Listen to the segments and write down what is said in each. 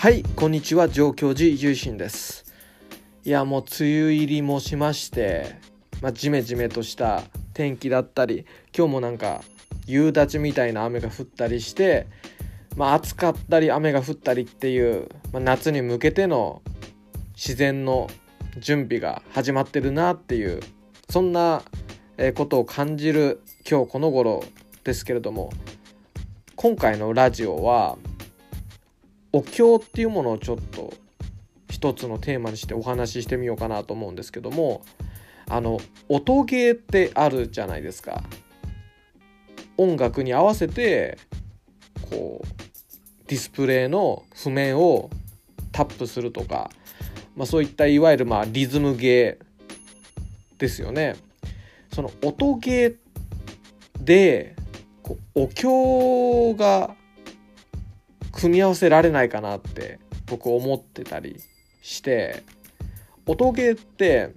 はいこんにちは上京寺重心です。いやもう梅雨入りもしましてまあ、ジメジメとした天気だったり今日もなんか夕立みたいな雨が降ったりしてまあ暑かったり雨が降ったりっていう、まあ、夏に向けての自然の準備が始まってるなっていうそんなことを感じる今日この頃ですけれども今回のラジオはお経っていうものをちょっと一つのテーマにしてお話ししてみようかなと思うんですけどもあの音ゲーってあるじゃないですか。音楽に合わせてこうディスプレイの譜面をタップするとか、まあ、そういったいわゆるまあリズムゲーですよね。その音ゲーでこうお経が組み合わせられないかなって僕思ってたりして音ゲーって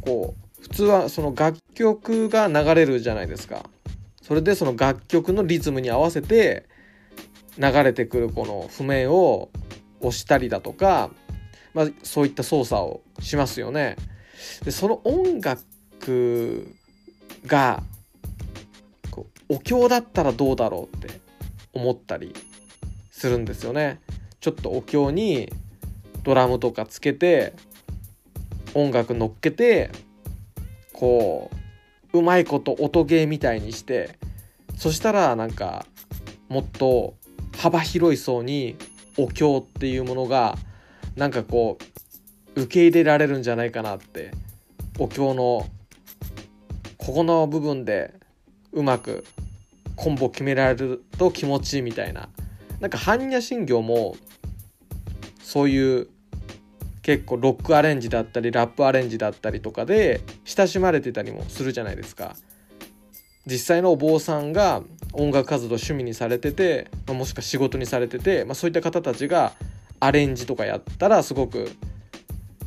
こう普通はその楽曲が流れるじゃないですかそれでその楽曲のリズムに合わせて流れてくるこの譜面を押したりだとか、まあ、そういった操作をしますよね。でその音楽がこうお経だったらどうだろうって思ったりするんですよね。ちょっとお経にドラムとかつけて音楽乗っけてこううまいこと音ゲーみたいにしてそしたらなんかもっと幅広い層にお経っていうものがなんかこう受け入れられるんじゃないかなってお経のここの部分でうまくコンボ決められると気持ちいいみたいななんか般若心経もそういう結構ロックアレンジだったりラップアレンジだったりとかで親しまれてたりもするじゃないですか。実際のお坊さんが音楽活動趣味にされてて、まあ、もしくは仕事にされてて、まあ、そういった方たちがアレンジとかやったらすごく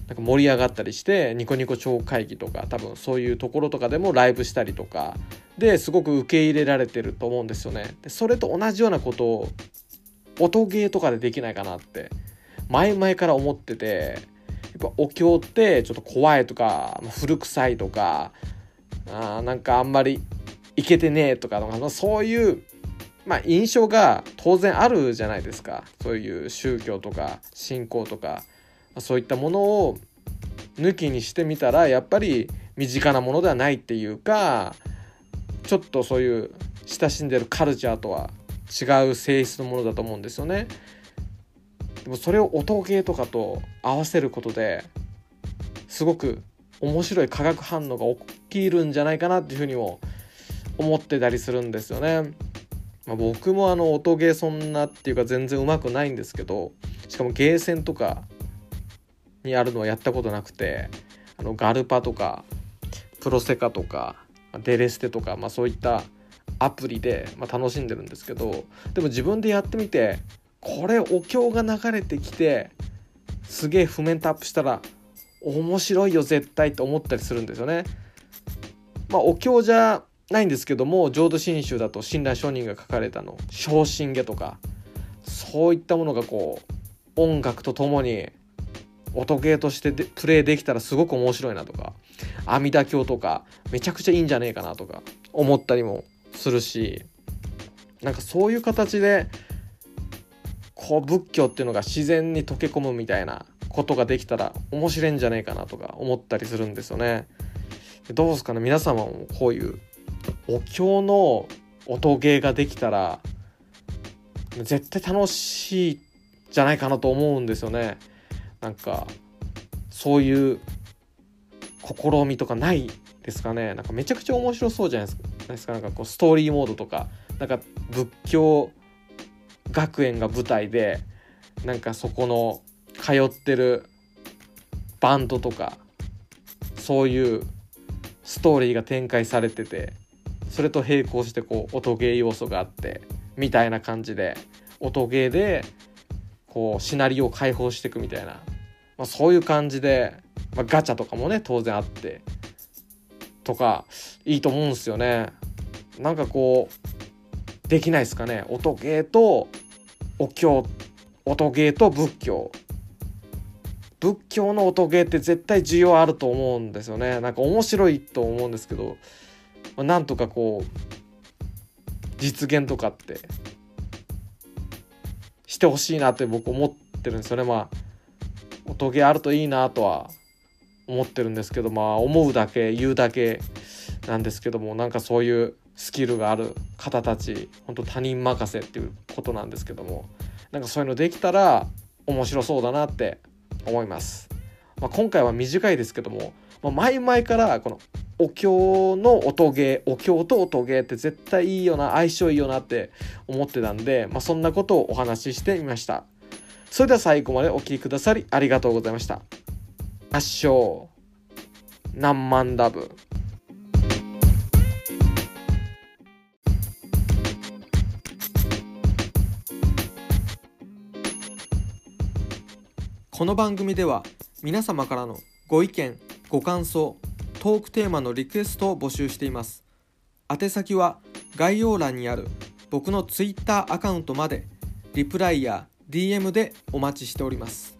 なんか盛り上がったりしてニコニコ超会議とか多分そういうところとかでもライブしたりとかですごく受け入れられてると思うんですよね。でそれと同じようなことを音ゲーとかでできないかなって前々から思っててやっぱお経ってちょっと怖いとか古臭いとかあなんかあんまりいけてねえとかそういうまあ印象が当然あるじゃないですか。そういう宗教とか信仰とかそういったものを抜きにしてみたらやっぱり身近なものではないっていうかちょっとそういう親しんでるカルチャーとは違う性質のものだと思うんですよね。でもそれを音ゲーとかと合わせることですごく面白い化学反応が起きるんじゃないかなっていうふうにも思ってたりするんですよね。まあ、僕もあの音ゲーそんなっていうか全然うまくないんですけどしかもゲーセンとかにあるのはやったことなくてあのガルパとかプロセカとかデレステとか、まあ、そういったアプリで、まあ、楽しんでるんですけどでも自分でやってみてこれお経が流れてきてすげえ譜面タップしたら面白いよ絶対って思ったりするんですよね。まあお経じゃないんですけども浄土真宗だと親鸞上人が書かれたの「昇進下」とかそういったものがこう音楽とともに音ゲーとしてでプレイできたらすごく面白いなとか阿弥陀経とかめちゃくちゃいいんじゃねえかなとか思ったりもするしなんかそういう形でこう仏教っていうのが自然に溶け込むみたいなことができたら面白いんじゃないかなとか思ったりするんですよね。どうですかね？皆様もこういうお経の音ゲーができたら絶対楽しいじゃないかなと思うんですよね。なんかそういう試みとかないですかね？なんかめちゃくちゃ面白そうじゃないですか？なんかこうストーリーモードとかなんか仏教学園が舞台でなんかそこの通ってるバンドとかそういうストーリーが展開されててそれと並行してこう音ゲー要素があってみたいな感じで音ゲーでこうシナリオを解放していくみたいな、まあ、そういう感じで、まあ、ガチャとかもね当然あってとかいいと思うんすよね。なんかこうできないですかね。音ゲーとお経音ゲーと仏教。仏教の音ゲーって絶対需要あると思うんですよね。なんか面白いと思うんですけど、まあ、なんとかこう実現とかってしてほしいなって僕思ってるんですよね。まあ音ゲーあるといいなとは思ってるんですけどまあ思うだけ言うだけなんですけどもなんかそういうスキルがある方たち本当他人任せっていうことなんですけどもなんかそういうのできたら面白そうだなって思います。まあ、今回は短いですけども、まあ、前々からこのお経の音ゲーお経と音ゲーって絶対いいよな相性いいよなって思ってたんで、まあ、そんなことをお話ししてみましたそれでは最後までお聴きくださりありがとうございました圧勝何万ダブ。この番組では皆様からのご意見ご感想トークテーマのリクエストを募集しています。宛先は概要欄にある僕の Twitter アカウントまでリプライや DM でお待ちしております。